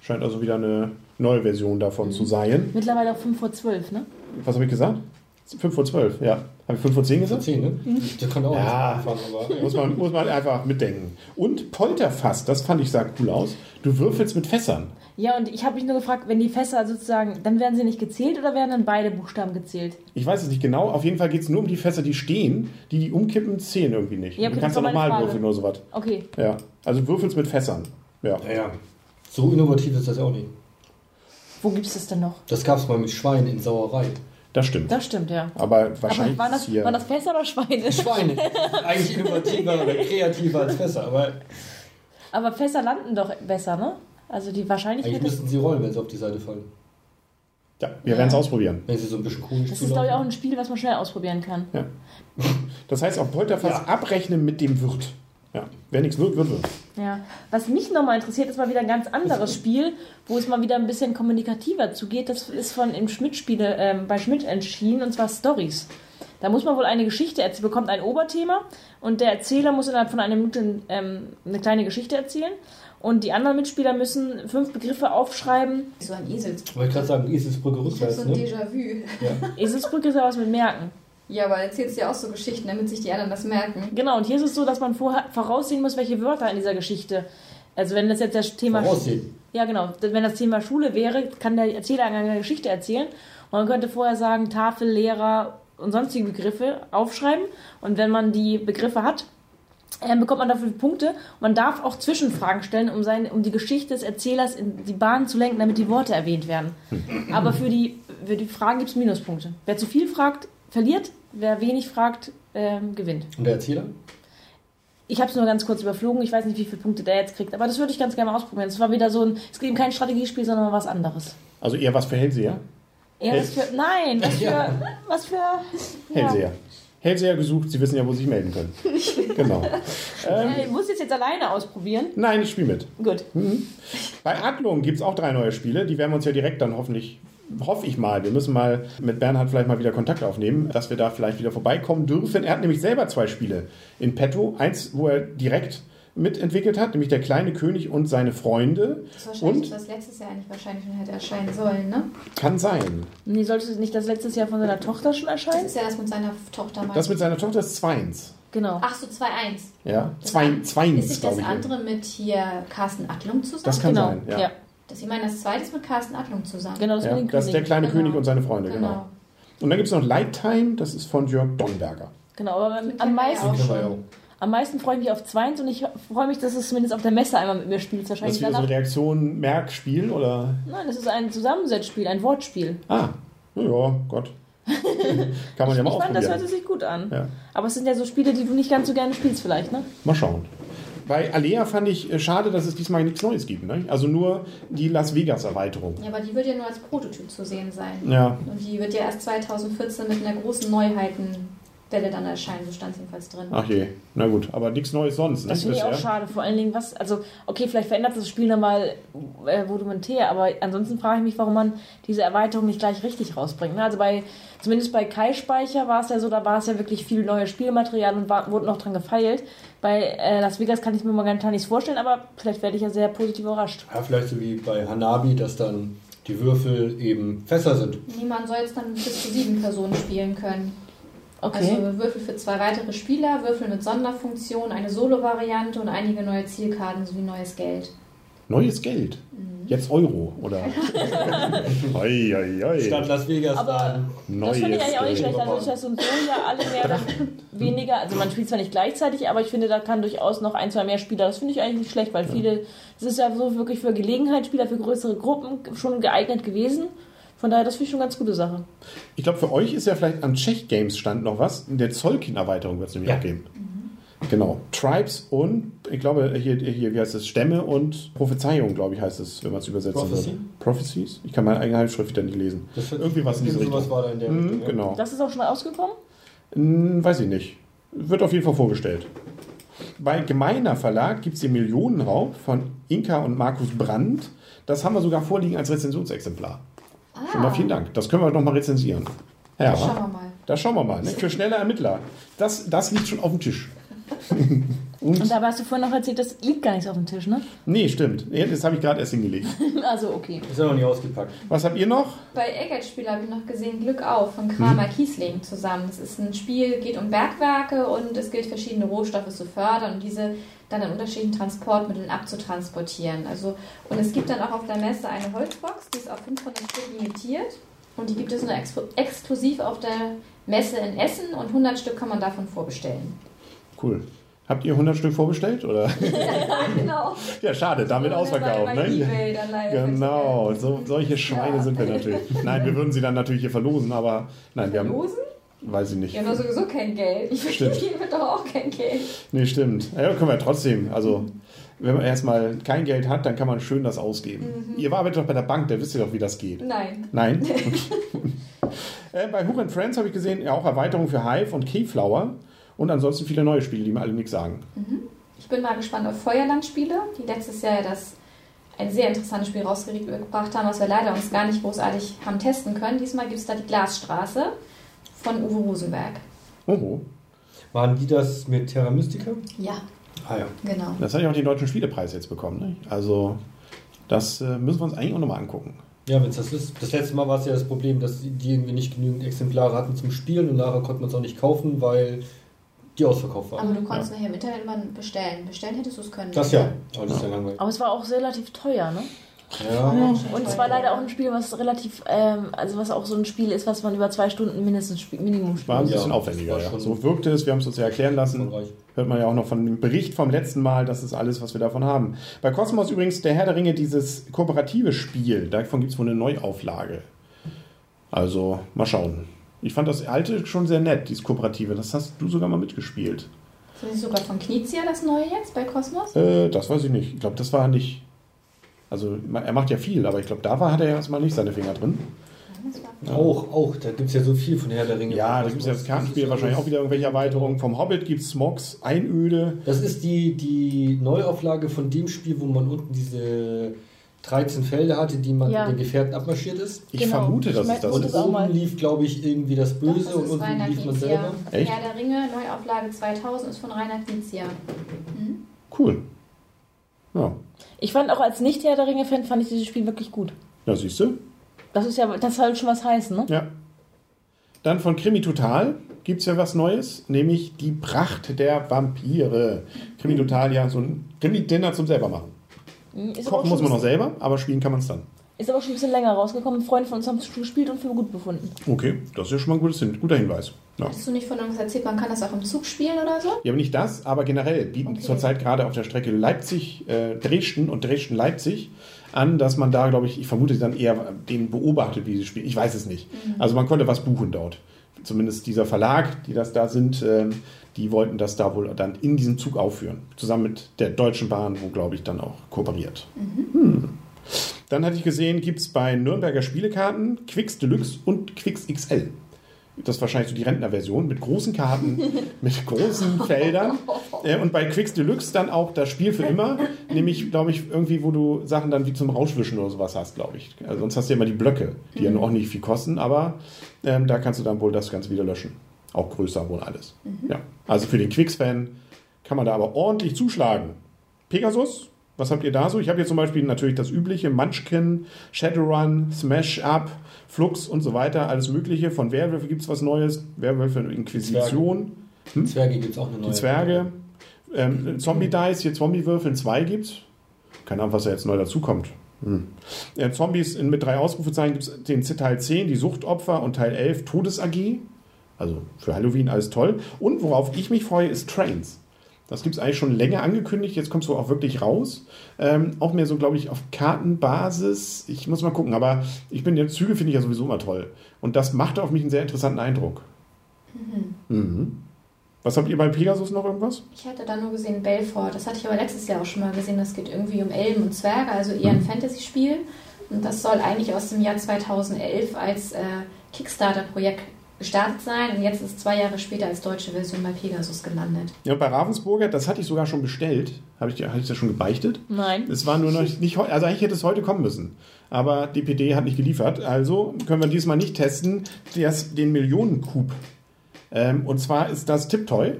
Scheint also wieder eine neue Version davon zu sein. Mittlerweile auch 5 vor 12, ne? Was habe ich gesagt? 5 vor 12, ja. Habe ich 5 vor 10 gesagt? 10, ne? Der kann auch Ja. anfangen, aber. Muss man, muss man einfach mitdenken. Und Polterfass, das fand ich sah cool aus. Du würfelst mit Fässern. Ja, und ich habe mich nur gefragt, wenn die Fässer sozusagen, dann werden sie nicht gezählt oder werden dann beide Buchstaben gezählt? Ich weiß es nicht genau. Auf jeden Fall geht es nur um die Fässer, die stehen. Die, die umkippen, zählen irgendwie nicht. Ja, okay, du kannst das nochmal Frage. würfeln oder sowas. Okay. Ja. Also du würfelst mit Fässern. Ja. Naja, so innovativ ist das auch nicht. Wo gibt es das denn noch? Das gab es mal mit Schweinen in Sauerei. Das stimmt. Das stimmt, ja. Aber wahrscheinlich Aber waren das, hier. waren das Fässer oder Schweine? Schweine. Eigentlich innovativer oder kreativer als Fässer, aber Aber Fässer landen doch besser, ne? Also die eigentlich Wahrscheinlichkeit ist, müssten sie rollen, wenn sie auf die Seite fallen. ja, wir werden es ausprobieren. Wenn sie so ein bisschen konisch das ist, glaube ich, auch ein Spiel, was man schnell ausprobieren kann. Ja. Das heißt, auf Polterfass abrechnen mit dem Wirt. Ja. Wer nichts wird, wird, wird. Ja. Was mich nochmal interessiert, ist mal wieder ein ganz anderes Spiel, wo es mal wieder ein bisschen kommunikativer zugeht. Das ist von im Schmidt-Spiele, ähm, bei Schmidt entschieden, und zwar Stories. Da muss man wohl eine Geschichte erzählen, bekommt ein Oberthema und der Erzähler muss innerhalb von einer Minute ähm, eine kleine Geschichte erzählen. Und die anderen Mitspieler müssen fünf Begriffe aufschreiben. so ein Eselsbrücke. Wollte ich gerade sagen, Eselsbrücke Ich habe rückwärts, so ein ne? Déjà-vu. Ja. Eselsbrücke ist ja was mit Merken. Ja, aber erzählst du ja auch so Geschichten, damit sich die anderen das merken. Genau, und hier ist es so, dass man vorher voraussehen muss, welche Wörter in dieser Geschichte. Also wenn das jetzt das Thema Voraussehen. Ja, genau. Wenn das Thema Schule wäre, kann der Erzähler eine Geschichte erzählen Und man könnte vorher sagen, Tafel, Lehrer und sonstige Begriffe aufschreiben. Und wenn man die Begriffe hat, dann bekommt man dafür Punkte. Man darf auch Zwischenfragen stellen, um, seine, um die Geschichte des Erzählers in die Bahn zu lenken, damit die Worte erwähnt werden. Aber für die, für die Fragen gibt es Minuspunkte. Wer zu viel fragt, verliert. Wer wenig fragt, ähm, gewinnt. Und der Erzähler? Ich habe es nur ganz kurz überflogen. Ich weiß nicht, wie viele Punkte der jetzt kriegt. Aber das würde ich ganz gerne mal ausprobieren. Es war wieder so ein, es geht eben kein Strategiespiel, sondern was anderes. Also eher was für Hellseher. Eher was für, nein, was für, was für, ja. Hellseher. Hellseher gesucht, Sie wissen ja, wo Sie sich melden können. genau. Ähm, Äh, Ich muss es jetzt alleine ausprobieren. nein, ich spiele mit. Gut. Bei Adlung gibt es auch drei neue Spiele. Die werden wir uns ja direkt dann hoffentlich, hoffe ich mal, wir müssen mal mit Bernhard vielleicht mal wieder Kontakt aufnehmen, dass wir da vielleicht wieder vorbeikommen dürfen. Er hat nämlich selber zwei Spiele in petto. Eins, wo er direkt mitentwickelt hat, nämlich Der kleine König und seine Freunde. Das ist wahrscheinlich, Und was letztes Jahr eigentlich wahrscheinlich schon hätte erscheinen sollen, ne? kann sein. Nee, sollte es nicht das letztes Jahr von seiner Tochter schon Das erscheinen? ist ja das mit seiner Tochter mal. Das mit seiner Tochter ist Zweins. Genau. Ach so, 2-1. Ja, Das Zwei, an- Zweins, Ist nicht glaube das andere mit hier Carsten Adlung zusammen? Das kann genau. sein, ja. ja. Das, ich meine, das zweite ist mit Carsten Adlung zusammen. Genau, das Ja, mit das ist der kleine Genau. König und seine Freunde, genau. Genau. Und dann gibt es noch Light Time, das ist von Jörg Donberger. Genau, aber am meisten, am meisten freue ich mich auf Zweins und ich freue mich, dass es zumindest auf der Messe einmal mit mir spielt. Das Wahrscheinlich ist wieder so danach. eine Reaktion Merkspiel oder. Nein, das ist ein Zusammensetzspiel, ein Wortspiel. Ah, ja, Gott. Kann man ja mal ich fand, das ausprobieren. sich gut an. Ja. Aber es sind ja so Spiele, die du nicht ganz so gerne spielst, vielleicht, ne? Mal schauen. Bei Alea fand ich äh, schade, dass es diesmal nichts Neues gibt. Ne? Also nur die Las Vegas-Erweiterung. Ja, aber die wird ja nur als Prototyp zu sehen sein. Ja, Und die wird ja erst 2014 mit einer großen Neuheitenwelle dann erscheinen, so stand es jedenfalls drin. ach je. Na gut, aber nichts Neues sonst. Ne? Das finde ich auch schade. Vor allen Dingen, was, also, okay, vielleicht verändert das Spiel nochmal äh, rudimentär, aber ansonsten frage ich mich, warum man diese Erweiterung nicht gleich richtig rausbringt. Ne? Also bei, zumindest bei Kai-Speicher war es ja so, da war es ja wirklich viel neues Spielmaterial und war, wurde noch dran gefeilt. Bei äh, Las Vegas kann ich mir momentan nichts vorstellen, aber vielleicht werde ich ja sehr positiv überrascht. Ja, vielleicht so wie bei Hanabi, dass dann die Würfel eben Fässer sind. Niemand soll jetzt dann bis zu sieben Personen spielen können. Okay. Also Würfel für zwei weitere Spieler, Würfel mit Sonderfunktion, eine Solo-Variante und einige neue Zielkarten sowie neues Geld. Neues Geld. Mhm. Jetzt Euro, oder? oi, oi, oi. Statt Las Vegas Aber- dann. Das Neues finde ich eigentlich auch nicht schlecht. Also, dass und so ja alle mehr oder weniger. Also, man spielt zwar nicht gleichzeitig, aber ich finde, da kann durchaus noch ein, zwei mehr Spieler. Das finde ich eigentlich nicht schlecht, weil viele. Das ist ja so wirklich für Gelegenheitsspieler, für größere Gruppen schon geeignet gewesen. Von daher, das finde ich schon eine ganz gute Sache. Ich glaube, für euch ist ja vielleicht am Czech Games stand noch was. In der Zollkin-Erweiterung wird es nämlich Ja. auch geben. Genau. Tribes und, ich glaube, hier, hier, wie heißt es? Stämme und Prophezeiung, glaube ich, heißt es, wenn man es übersetzen Prophecy? würde. Prophecies? Ich kann meine eigene Handschrift wieder nicht lesen. Das wird- Irgendwie was in diese sowas Richtung. war da in der Mhm, Richtung. ja. genau. Das ist auch schon rausgekommen? Hm, weiß ich nicht. Wird auf jeden Fall vorgestellt. Bei Gemeiner Verlag gibt es den Millionenraub von Inka und Markus Brandt. Das haben wir sogar vorliegen als Rezensionsexemplar. Schon mal vielen Dank. Das können wir noch mal rezensieren. Ja, Schauen wir mal. da schauen wir mal. Ne? Für schnelle Ermittler. Das, das liegt schon auf dem Tisch. Und dabei hast du vorhin noch erzählt, das liegt gar nichts auf dem Tisch, ne? Nee, stimmt. Das habe ich gerade erst hingelegt. Also, okay. Ist ja noch nicht ausgepackt. Was habt ihr noch? Bei Eggert-Spiel habe ich noch gesehen Glück auf von Kramer Kiesling zusammen. Das ist ein Spiel, geht um Bergwerke und es gilt, verschiedene Rohstoffe zu fördern und diese dann in unterschiedlichen Transportmitteln abzutransportieren. Also, und es gibt dann auch auf der Messe eine Holzbox, die ist auf 500 Stück limitiert und die gibt es nur ex exklusiv auf der Messe in Essen und 100 Stück kann man davon vorbestellen. Cool. Habt ihr 100 Stück vorbestellt? Oder? genau. Ja, schade, damit ausverkauft. Ne? eBay Genau, so, solche Schweine Ja. sind wir natürlich. Nein, wir würden sie dann natürlich hier verlosen, aber nein, wir haben, Losen? weiß ich nicht. Wir haben doch sowieso kein Geld. Ich Stimmt. verdiene doch auch kein Geld. Nee, stimmt. Ja, können wir trotzdem. Also, wenn man erstmal kein Geld hat, dann kann man schön das ausgeben. Ihr arbeitet doch bei der Bank, da wisst ihr doch, wie das geht. Nein. Nein? Okay. äh, bei and Friends habe ich gesehen, ja auch Erweiterung für Hive und Keyflower und ansonsten viele neue Spiele, die mir alle nichts sagen. Ich bin mal gespannt auf Feuerlandspiele, die letztes Jahr das ein sehr interessantes Spiel rausgebracht haben, was wir leider uns gar nicht großartig haben testen können. Diesmal gibt es da die Glasstraße von Uwe Rosenberg. Oho. Waren die das mit Terra Mystica? Ja, Ah ja. genau. Das hat ja auch den Deutschen Spielepreis jetzt bekommen. Ne? Also, das äh, müssen wir uns eigentlich auch nochmal angucken. Ja, wenn es das ist. Das letzte Mal war es ja das Problem, dass die irgendwie nicht genügend Exemplare hatten zum Spielen und nachher konnte man es auch nicht kaufen, weil die ausverkauft waren. Aber du konntest nachher im Internet mal bestellen. Bestellen hättest du es können. Das ja, aber das ist ja langweilig. Aber es war auch relativ teuer, ne? Ja. Und es war leider auch ein Spiel, was relativ, ähm, also was auch so ein Spiel ist, was man über zwei Stunden mindestens spiel Minimum War ein spielt. bisschen Ja, aufwendiger, ja. So wirkte es, wir haben es uns ja erklären lassen. Hört man ja auch noch von dem Bericht vom letzten Mal, das ist alles, was wir davon haben. Bei Cosmos übrigens, der Herr der Ringe, dieses kooperative Spiel, davon gibt es wohl eine Neuauflage. Also, mal schauen. Ich fand das alte schon sehr nett, dieses kooperative. Das hast du sogar mal mitgespielt. Ist das nicht sogar von Knizia das neue jetzt bei Cosmos? Äh, das weiß ich nicht. Ich glaube, das war nicht. Also, er macht ja viel, aber ich glaube, da war, hat er erstmal nicht seine Finger drin. War Auch, auch, da gibt es ja so viel von Herr der Ringe. Ja, da gibt es ja das Kartenspiel, wahrscheinlich auch wieder irgendwelche Erweiterungen. Vom Hobbit gibt es Smogs, Einöde. Das ist die, die Neuauflage von dem Spiel, wo man unten diese 13 Felder hatte, die man Ja. den Gefährten abmarschiert ist. Ich Genau. vermute, dass Ich es das mein, Und das auch ist. mal. oben lief, glaube ich, irgendwie das Doch, Böse das und unten Rainer lief man Knizia. selber. Echt? Herr der Ringe, Neuauflage 2000 ist von Rainer Knizia. Cool. Ja, Ich fand auch als Nicht-Herr der Ringe-Fan, fand ich dieses Spiel wirklich gut. ja siehst du. Das ist ja, das soll schon was heißen, ne? Ja. Dann von Krimi Total gibt es ja was Neues, nämlich die Pracht der Vampire. Krimi Total, ja, so ein Krimi-Dinner zum selber machen. Ist aber, auch Kochen muss man noch selber, aber spielen kann man es dann. ist aber schon ein bisschen länger rausgekommen. Freunde von uns haben es schon gespielt und für gut befunden. Okay, das ist ja schon mal ein gutes, Hin- guter Hinweis. Ja. Hast du nicht von irgendwas erzählt, man kann das auch im Zug spielen oder so? Ja, aber nicht das, aber generell bieten Okay. zurzeit gerade auf der Strecke Leipzig, äh, Dresden und Dresden-Leipzig an, dass man da, glaube ich, ich vermute dann eher den beobachtet, wie sie spielen. Ich weiß es nicht. Also man konnte was buchen dort. Zumindest dieser Verlag, die das da sind, ähm, die wollten das da wohl dann in diesem Zug aufführen. Zusammen mit der Deutschen Bahn, wo, glaube ich, dann auch kooperiert. Hm. Dann hatte ich gesehen, gibt es bei Nürnberger Spielekarten Quicks Deluxe und Quicks XL. Das ist wahrscheinlich so die Rentnerversion mit großen Karten, mit großen Feldern. Äh, und bei Quicks Deluxe dann auch das Spiel für immer, nämlich, glaube ich, irgendwie, wo du Sachen dann wie zum Rauschwischen oder sowas hast, glaube ich. Also sonst hast du ja immer die Blöcke, die ja nur auch nicht viel kosten, aber ähm, da kannst du dann wohl das Ganze wieder löschen. Auch größer wohl alles. Ja. Also für den Quicks-Fan kann man da aber ordentlich zuschlagen. Pegasus, was habt ihr da so? Ich habe hier zum Beispiel natürlich das übliche Munchkin, Shadowrun, Smash Up, Flux und so weiter, alles Mögliche. Von Werwölfe gibt es was Neues. Werwölfe Inquisition, Zwerge gibt es auch eine neue. die Zwerge, ähm, Zombie Dice, hier Zombie-Würfeln 2 gibt's. Keine Ahnung, was da jetzt neu dazukommt. Hm. Äh, Zombies in, mit drei Ausrufezeichen gibt es den Teil 10, die Suchtopfer und Teil 11, Todes-AG. Also für Halloween alles toll. Und worauf ich mich freue, ist Trains. Das gibt es eigentlich schon länger angekündigt. Jetzt es wohl auch wirklich raus. Ähm, auch mehr so, glaube ich, auf Kartenbasis. Ich muss mal gucken. Aber ich bin der Züge finde ich ja sowieso immer toll. Und das machte auf mich einen sehr interessanten Eindruck. Mhm. Was habt ihr bei Pegasus noch irgendwas? Ich hatte da nur gesehen Belfort. Das hatte ich aber letztes Jahr auch schon mal gesehen. Das geht irgendwie um Elben und Zwerge, also eher ein Fantasy-Spiel. Und das soll eigentlich aus dem Jahr 2011 als äh, Kickstarter-Projekt gestartet sein. Und jetzt ist zwei Jahre später als deutsche Version bei Pegasus gelandet. Ja, bei Ravensburger, das hatte ich sogar schon bestellt. Habe ich, hatte ich das schon gebeichtet? Nein. Es war nur noch nicht heute, also eigentlich hätte es heute kommen müssen. Aber DPD hat nicht geliefert. Also können wir diesmal nicht testen, das, den Millionencoup. Ähm, und zwar ist das Tiptoy.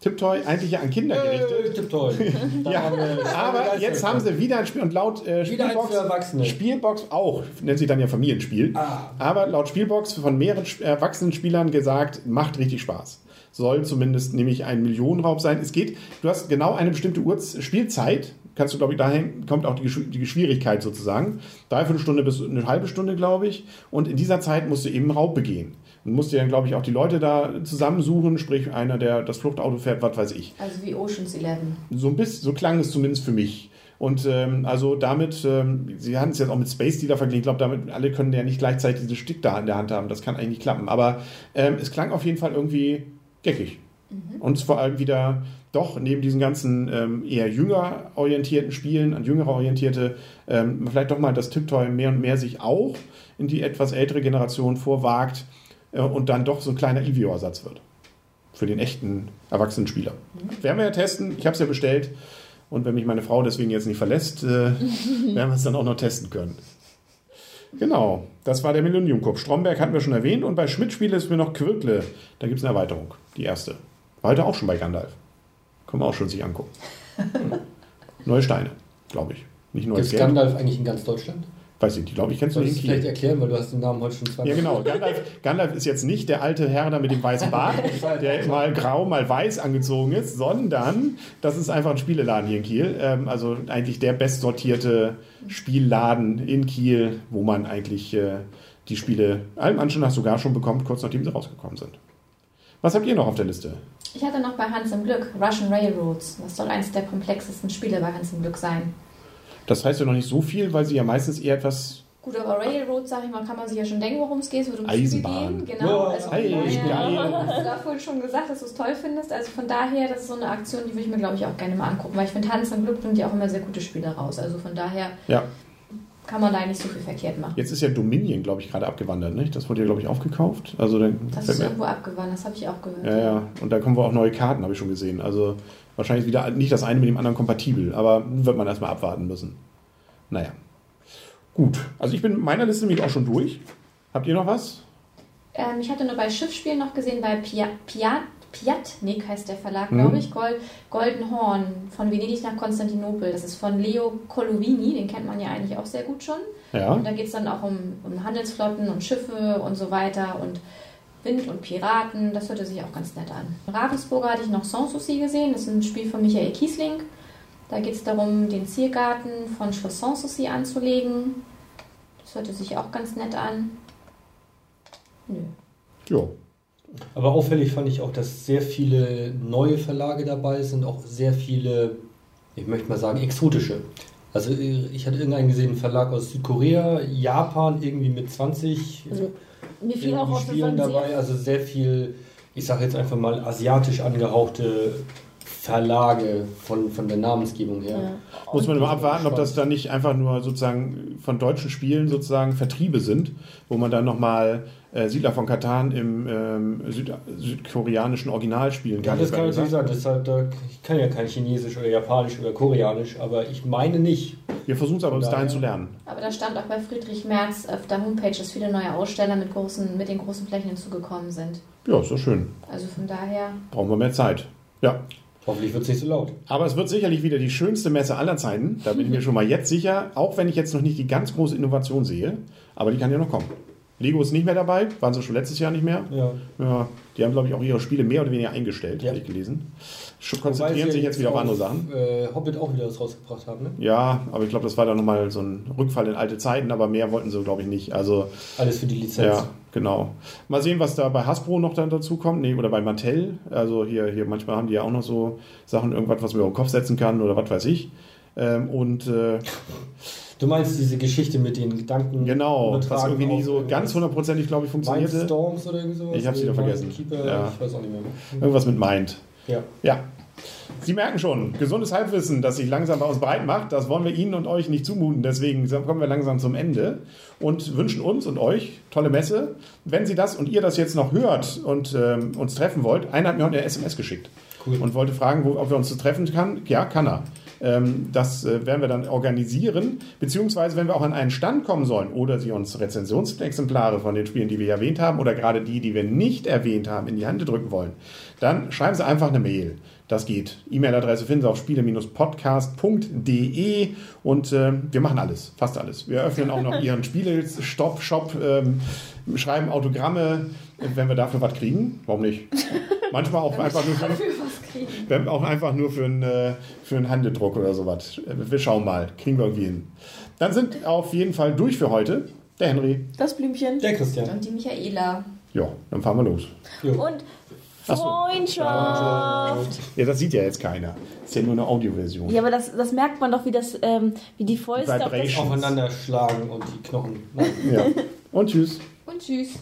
Tiptoy eigentlich ja an Kinder gerichtet. Äh, Tipptoy. Da Ja, aber jetzt haben sie wieder ein Spiel und laut äh, Spielbox, für Erwachsene. Spielbox auch, nennt sich dann ja Familienspiel. Ah. Aber laut Spielbox von mehreren erwachsenen Spielern gesagt, macht richtig Spaß. Soll zumindest nämlich ein Millionenraub sein. Es geht, du hast genau eine bestimmte Urz Spielzeit. Kannst du, glaube ich, dahin kommt auch die, die Schwierigkeit sozusagen. Dreiviertel Stunde bis eine halbe Stunde, glaube ich. Und in dieser Zeit musst du eben Raub begehen. Und musst dir dann, glaube ich, auch die Leute da zusammensuchen, sprich einer, der das Fluchtauto fährt, was weiß ich. Also wie Ocean's Eleven. So ein bisschen, so klang es zumindest für mich. Und ähm, also damit, ähm, sie hatten es jetzt auch mit Space Dealer verglichen, ich glaube, damit alle können ja nicht gleichzeitig dieses Stick da in der Hand haben. Das kann eigentlich nicht klappen. Aber ähm, es klang auf jeden Fall irgendwie geckig. Und vor allem wieder doch neben diesen ganzen ähm, eher jünger orientierten Spielen, an jüngere orientierte, ähm, vielleicht doch mal das Tiptoy mehr und mehr sich auch in die etwas ältere Generation vorwagt und dann doch so ein kleiner Ivio-Ersatz wird. Für den echten erwachsenen Spieler. Werden wir ja testen. Ich habe es ja bestellt. Und wenn mich meine Frau deswegen jetzt nicht verlässt, äh, werden wir es dann auch noch testen können. Genau, das war der Millennium Cup. Stromberg hatten wir schon erwähnt. Und bei Schmidt-Spiele ist mir noch Quirkle. Da gibt es eine Erweiterung. Die erste. War heute auch schon bei Gandalf. Können wir auch schon sich angucken. Neue Steine, glaube ich. Nicht Gibt neues es Geld. Gandalf eigentlich in ganz Deutschland? Weiß ich nicht, glaube ich, kennst du den du vielleicht erklären, weil du hast den Namen heute schon zweimal. Ja, genau. Gandalf, Gandalf ist jetzt nicht der alte Herr da mit dem weißen Bart, der mal grau, mal weiß angezogen ist, sondern das ist einfach ein Spieleladen hier in Kiel. Ähm, also eigentlich der bestsortierte Spielladen in Kiel, wo man eigentlich äh, die Spiele allem Anschein nach sogar schon bekommt, kurz nachdem sie rausgekommen sind. Was habt ihr noch auf der Liste? Ich hatte noch bei Hans im Glück Russian Railroads. Das soll eines der komplexesten Spiele bei Hans im Glück sein. Das heißt ja noch nicht so viel, weil sie ja meistens eher etwas. Gut, aber Railroad, sag ich mal, kann man sich ja schon denken, worum es geht. Es wird um Eisenbahn. Züge gehen. Genau. Ja, also hey, daher hast du da vorhin schon gesagt, dass du es toll findest. Also von daher, das ist so eine Aktion, die würde ich mir, glaube ich, auch gerne mal angucken. Weil ich finde, Hans im Glück bringt ja auch immer sehr gute Spiele raus. Also von daher Ja, kann man da nicht so viel verkehrt machen. jetzt ist ja Dominion, glaube ich, gerade abgewandert. Nicht? Das wurde ja, glaube ich, aufgekauft. Also dann Das ist irgendwo abgewandt, das habe ich auch gehört. Ja, ja. Und da kommen wir auch neue Karten, habe ich schon gesehen. Also wahrscheinlich wieder nicht das eine mit dem anderen kompatibel, aber wird man erstmal abwarten müssen. Naja. Gut. Also ich bin mit meiner Liste nämlich auch schon durch. Habt ihr noch was? Ähm, ich hatte nur bei Schiffsspielen noch gesehen, bei Pia, Pia, Piatnik heißt der Verlag, Mhm. glaube ich, Gold, Golden Horn, von Venedig nach Konstantinopel. Das ist von Leo Colovini, den kennt man ja eigentlich auch sehr gut schon. Ja. Und da geht es dann auch um, um Handelsflotten und Schiffe und so weiter und Wind und Piraten. Das hörte sich auch ganz nett an. In Ravensburger hatte ich noch Sanssouci gesehen. Das ist ein Spiel von Michael Kiesling. Da geht es darum, den Ziergarten von Schloss Sanssouci anzulegen. Das hörte sich auch ganz nett an. Nö. Ja. Aber auffällig fand ich auch, dass sehr viele neue Verlage dabei sind, auch sehr viele, ich möchte mal sagen, exotische. Also äh, ich hatte irgendeinen gesehen, einen Verlag aus Südkorea, Japan, irgendwie mit 20 Also, mir fiel auch auf, Spielen dabei. Also sehr viel, ich sage jetzt einfach mal, asiatisch angehauchte Verlage von, von der Namensgebung her. Ja. Muss man immer abwarten, ob das dann nicht einfach nur sozusagen von deutschen Spielen sozusagen Vertriebe sind, wo man dann nochmal äh, Siedler von Katan im ähm, Süd südkoreanischen Original spielen Ja, kann. das kann natürlich sein. Deshalb, da, ich kann ja kein Chinesisch oder Japanisch oder Koreanisch, aber ich meine nicht. Wir versuchen es aber bis dahin zu lernen. Aber da stand auch bei Friedrich Merz auf der Homepage, dass viele neue Aussteller mit, großen, mit den großen Flächen hinzugekommen sind. Ja, ist doch schön. Also von daher, Brauchen wir mehr Zeit. Ja. Hoffentlich wird es nicht so laut. Aber es wird sicherlich wieder die schönste Messe aller Zeiten. Da bin ich mir schon mal jetzt sicher, auch wenn ich jetzt noch nicht die ganz große Innovation sehe. Aber die kann ja noch kommen. Lego ist nicht mehr dabei, waren sie schon letztes Jahr nicht mehr. Ja. Ja, die haben, glaube ich, auch ihre Spiele mehr oder weniger eingestellt, Ja. habe ich gelesen. Konzentrieren sich jetzt wieder auf andere Sachen. Äh, Hobbit auch wieder was rausgebracht haben, ne? Ja, aber ich glaube, das war dann nochmal so ein Rückfall in alte Zeiten, aber mehr wollten sie, glaube ich, nicht. Also, Alles für die Lizenz. ja, genau. Mal sehen, was da bei Hasbro noch dann dazu kommt. Nee, oder bei Mattel. Also hier, hier manchmal haben die ja auch noch so Sachen, irgendwas, was man auf den Kopf setzen kann oder was weiß ich. Ähm, und äh, Du meinst diese Geschichte mit den Gedanken. genau, was irgendwie nie so irgendwas? ganz hundertprozentig, glaube ich, funktionierte. Mindstorms oder irgendwie sowas? Ich hab's wieder Oder vergessen. Mindkeeper, Ja. Ich weiß auch nicht mehr. Irgendwas mit Mind. Ja. Ja. Sie merken schon, gesundes Halbwissen, das sich langsam bei uns breit macht, das wollen wir Ihnen und euch nicht zumuten. Deswegen kommen wir langsam zum Ende und wünschen uns und euch tolle Messe. Wenn Sie das und ihr das jetzt noch hört und ähm, uns treffen wollt, einer hat mir heute eine SMS geschickt Cool. und wollte fragen, wo, ob wir uns zu treffen kann. Ja, kann er. Ähm, das äh, werden wir dann organisieren, beziehungsweise wenn wir auch an einen Stand kommen sollen oder Sie uns Rezensionsexemplare von den Spielen, die wir erwähnt haben oder gerade die, die wir nicht erwähnt haben, in die Hand drücken wollen, dann schreiben Sie einfach eine Mail. Das geht. E-Mail-Adresse finden Sie auf spiele-podcast.de und äh, wir machen alles, fast alles. Wir öffnen auch noch Ihren Spiele-Stop-Shop, ähm, schreiben Autogramme, wenn wir dafür was kriegen. Warum nicht? Manchmal auch einfach nur wenn auch einfach nur für einen, äh, für einen Handeldruck oder sowas. Wir schauen mal. Kriegen wir irgendwie hin. Dann sind auf jeden Fall durch für heute. Der Henry. Das Blümchen. Der Christian. Und die Michaela. Ja, dann fahren wir los. Jo. Und Ach so. Freundschaft. Ja, das sieht ja jetzt keiner. ist ja nur eine Audioversion. Ja, aber das, das merkt man doch, wie, das, ähm, wie die Fäuste das. Aufeinander schlagen und die Knochen. Ja. Und tschüss. Und tschüss.